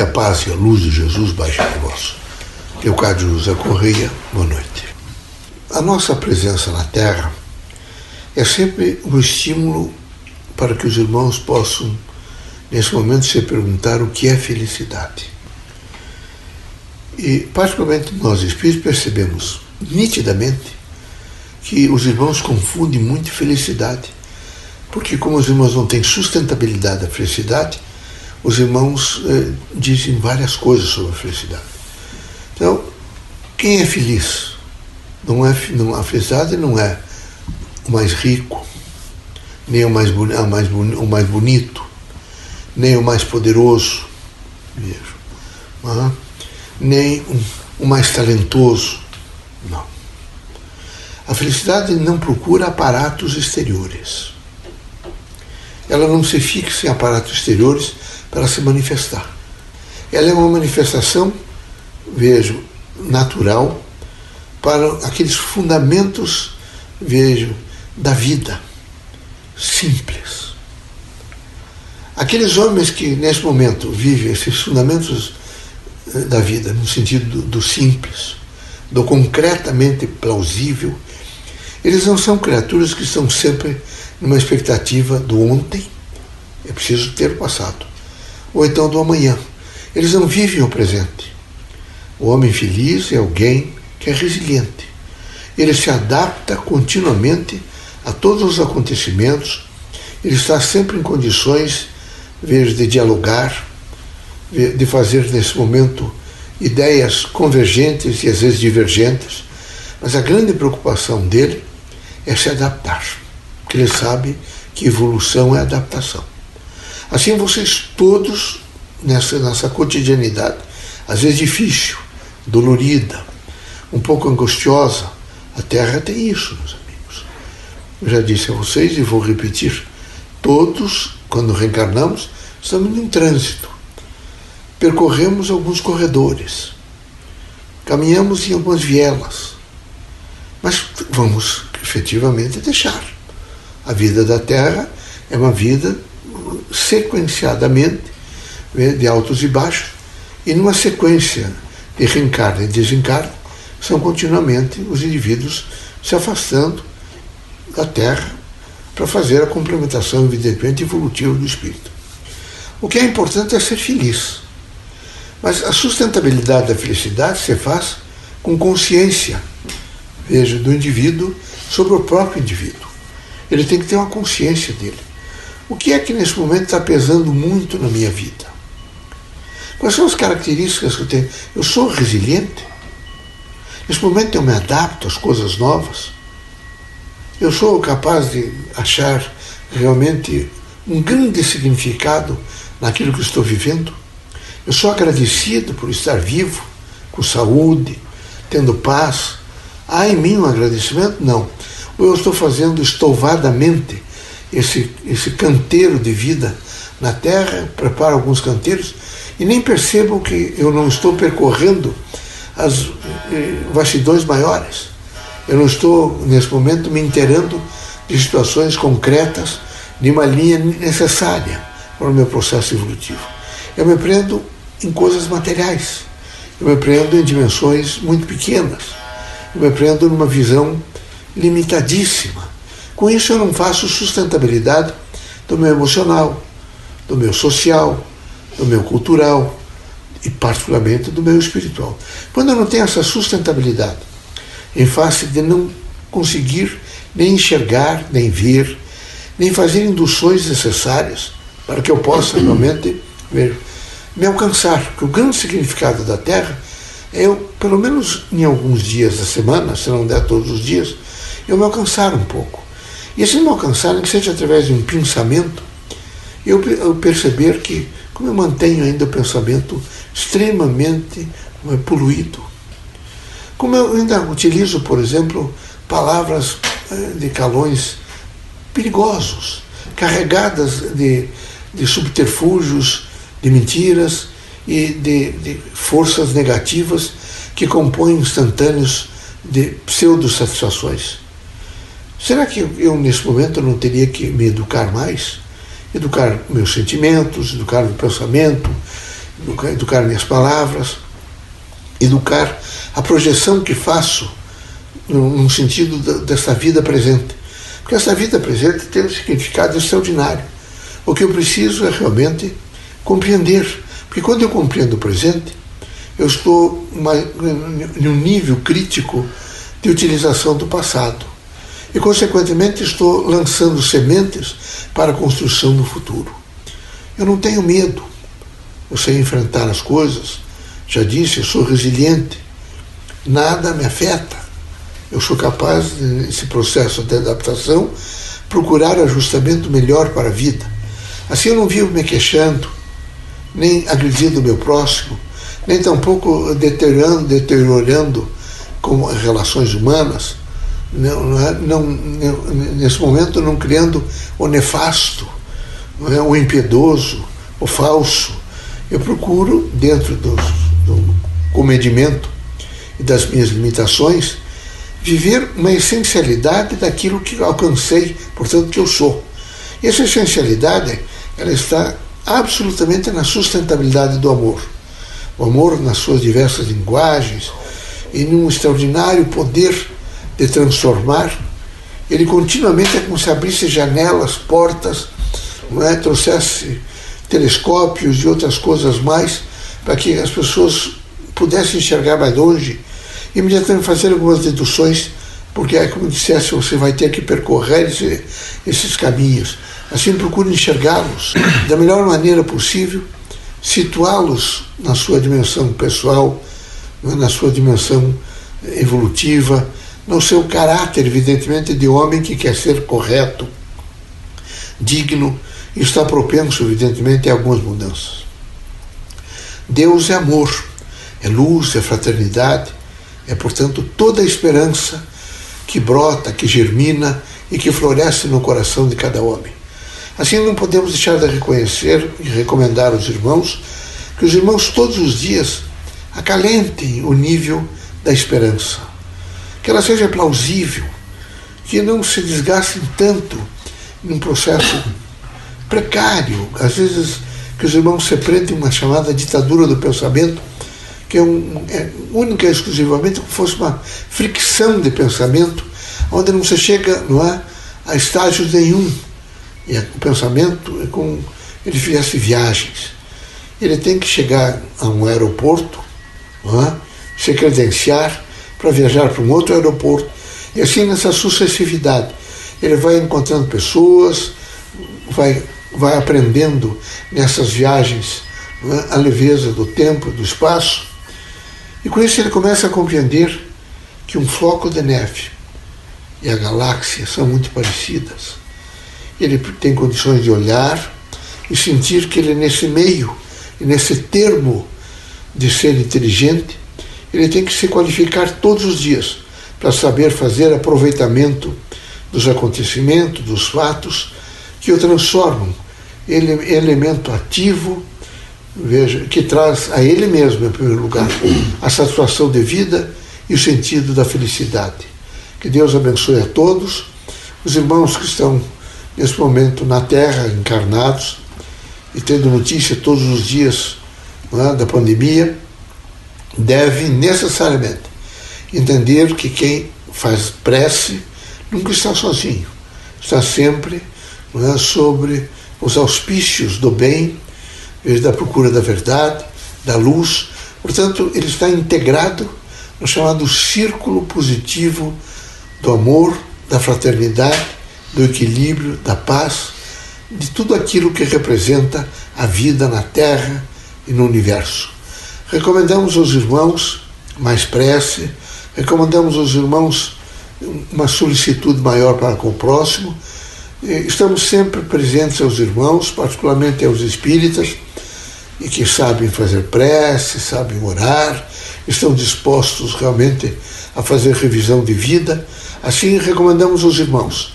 A paz e a luz de Jesus baixem em vós. Leocádio José Correia, boa noite. A nossa presença na Terra é sempre um estímulo para que os irmãos possam, nesse momento, se perguntar o que é felicidade. E, particularmente nós espíritos, percebemos nitidamente que os irmãos confundem muito felicidade. Porque, como os irmãos não têm sustentabilidade da felicidade, os irmãos eh, dizem várias coisas sobre a felicidade. Então, quem é feliz? Não é, não, a felicidade não é o mais rico, nem o mais, mais, o mais bonito, nem o mais poderoso, é? nem o mais talentoso. Não. A felicidade não procura aparatos exteriores. Ela não se fixa em aparatos exteriores para se manifestar. Ela é uma manifestação, vejo, natural para aqueles fundamentos, vejo, da vida simples. Aqueles homens que nesse momento vivem esses fundamentos eh, da vida, no sentido do, do simples, do concretamente plausível, eles não são criaturas que estão sempre numa expectativa do ontem, é preciso ter o passado, ou então do amanhã. Eles não vivem o presente. O homem feliz é alguém que é resiliente. Ele se adapta continuamente a todos os acontecimentos, ele está sempre em condições vejo, de dialogar, de fazer nesse momento ideias convergentes e às vezes divergentes, mas a grande preocupação dele é se adaptar, porque ele sabe que evolução é adaptação. Assim vocês todos, nessa, nessa cotidianidade, às vezes difícil, dolorida, um pouco angustiosa, a Terra tem isso, meus amigos. Eu já disse a vocês e vou repetir, todos, quando reencarnamos, estamos em trânsito. Percorremos alguns corredores, caminhamos em algumas vielas, mas vamos efetivamente deixar. A vida da Terra é uma vida sequenciadamente né, de altos e baixos, e numa sequência de reencarne e desencarne, são continuamente os indivíduos se afastando da Terra para fazer a complementação, evidentemente, evolutiva do espírito. O que é importante é ser feliz. Mas a sustentabilidade da felicidade se faz com consciência, veja, do indivíduo sobre o próprio indivíduo. Ele tem que ter uma consciência dele. O que é que nesse momento está pesando muito na minha vida? Quais são as características que eu tenho? Eu sou resiliente? Nesse momento eu me adapto às coisas novas? Eu sou capaz de achar realmente um grande significado naquilo que estou vivendo? Eu sou agradecido por estar vivo, com saúde, tendo paz, Há em mim um agradecimento? Não. Ou eu estou fazendo estouvadamente esse, esse canteiro de vida na terra, preparo alguns canteiros e nem percebo que eu não estou percorrendo as eh, vastidões maiores. Eu não estou, nesse momento, me inteirando de situações concretas, de uma linha necessária para o meu processo evolutivo. Eu me prendo em coisas materiais, eu me prendo em dimensões muito pequenas eu me prendo numa visão limitadíssima. Com isso, eu não faço sustentabilidade do meu emocional, do meu social, do meu cultural e, particularmente, do meu espiritual. Quando eu não tenho essa sustentabilidade, em face de não conseguir nem enxergar, nem ver, nem fazer induções necessárias para que eu possa realmente ver, me alcançar, porque o grande significado da Terra eu, pelo menos em alguns dias da semana, se não der todos os dias, eu me alcançar um pouco. E se me alcançar, que seja através de um pensamento, eu, eu perceber que, como eu mantenho ainda o pensamento extremamente é, poluído, como eu ainda utilizo, por exemplo, palavras é, de calões perigosos, carregadas de, de subterfúgios, de mentiras, e de, de forças negativas que compõem instantâneos de pseudo-satisfações. Será que eu, nesse momento, não teria que me educar mais? Educar meus sentimentos, educar meu pensamento, educar minhas palavras, educar a projeção que faço no, sentido dessa vida presente. Porque essa vida presente tem um significado extraordinário. O que eu preciso é realmente compreender. Porque quando eu compreendo o presente, eu estou em um nível crítico de utilização do passado. E, consequentemente, estou lançando sementes para a construção do futuro. Eu não tenho medo. Eu sei enfrentar as coisas. Já disse, eu sou resiliente. Nada me afeta. Eu sou capaz, nesse processo de adaptação, procurar ajustamento melhor para a vida. Assim eu não vivo me queixando, nem agredindo o meu próximo, nem tampouco deteriorando, deteriorando com relações humanas, não, não, não, nesse momento não criando o nefasto, é, o impiedoso, o falso. Eu procuro, dentro do, do comedimento e das minhas limitações, viver uma essencialidade daquilo que alcancei, portanto, que eu sou. E essa essencialidade, ela está absolutamente na sustentabilidade do amor. O amor nas suas diversas linguagens e num extraordinário poder de transformar. Ele continuamente é como se abrisse janelas, portas, não é? trouxesse telescópios e outras coisas mais para que as pessoas pudessem enxergar mais longe imediatamente fazer algumas deduções, porque é como dissesse, você vai ter que percorrer esse, esses caminhos. Assim, procure enxergá-los da melhor maneira possível, situá-los na sua dimensão pessoal, é? na sua dimensão evolutiva, no seu caráter, evidentemente, de homem que quer ser correto, digno está propenso, evidentemente, a algumas mudanças. Deus é amor, é luz, é fraternidade, é, portanto, toda a esperança que brota, que germina e que floresce no coração de cada homem. Assim, não podemos deixar de reconhecer e recomendar aos irmãos que os irmãos todos os dias acalentem o nível da esperança, que ela seja plausível, que não se desgastem tanto num processo precário, às vezes que os irmãos se prendem uma chamada ditadura do pensamento, que é, um, é única e exclusivamente como fosse uma fricção de pensamento, onde não se chega não é, a estágios nenhum. E o pensamento é como ele fizesse viagens. Ele tem que chegar a um aeroporto, não é, se credenciar para viajar para um outro aeroporto, e assim nessa sucessividade. Ele vai encontrando pessoas, vai, vai aprendendo nessas viagens é, a leveza do tempo, do espaço, e com isso ele começa a compreender que um floco de neve e a galáxia são muito parecidas. Ele tem condições de olhar e sentir que ele, nesse meio nesse termo de ser inteligente, ele tem que se qualificar todos os dias para saber fazer aproveitamento dos acontecimentos, dos fatos que o transformam ele elemento ativo veja, que traz a ele mesmo, em primeiro lugar, a satisfação de vida e o sentido da felicidade. Que Deus abençoe a todos, os irmãos que estão nesse momento na Terra, encarnados, e tendo notícia todos os dias é, da pandemia, devem necessariamente entender que quem faz prece nunca está sozinho, está sempre é, sobre os auspícios do bem da procura da verdade, da luz. Portanto, ele está integrado no chamado círculo positivo do amor, da fraternidade, do equilíbrio, da paz, de tudo aquilo que representa a vida na Terra e no universo. Recomendamos aos irmãos mais prece, recomendamos aos irmãos uma solicitude maior para com o próximo. Estamos sempre presentes aos irmãos, particularmente aos espíritas e que sabem fazer prece, sabem orar, estão dispostos realmente a fazer revisão de vida. Assim, recomendamos aos irmãos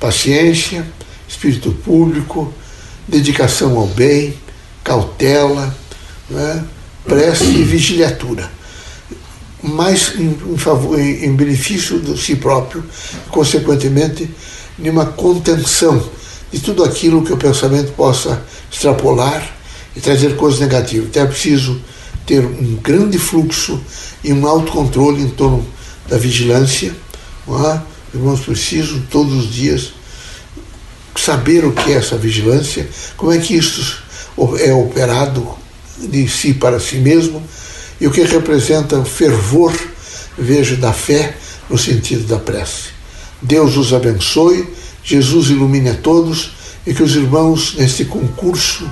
paciência, espírito público, dedicação ao bem, cautela, né, prece e vigiliatura. Mais em, em, favor, em, em benefício de si próprio, consequentemente, numa contenção de tudo aquilo que o pensamento possa extrapolar e trazer coisas negativas. Então é preciso ter um grande fluxo e um autocontrole em torno da vigilância. É? Irmãos, preciso todos os dias saber o que é essa vigilância, como é que isso é operado de si para si mesmo e o que representa o fervor, vejo, da fé no sentido da prece. Deus os abençoe, Jesus ilumine a todos e que os irmãos, neste concurso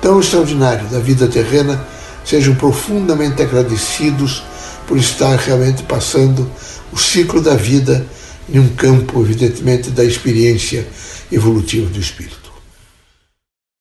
tão extraordinário da vida terrena, sejam profundamente agradecidos por estar realmente passando o ciclo da vida em um campo, evidentemente, da experiência evolutiva do espírito.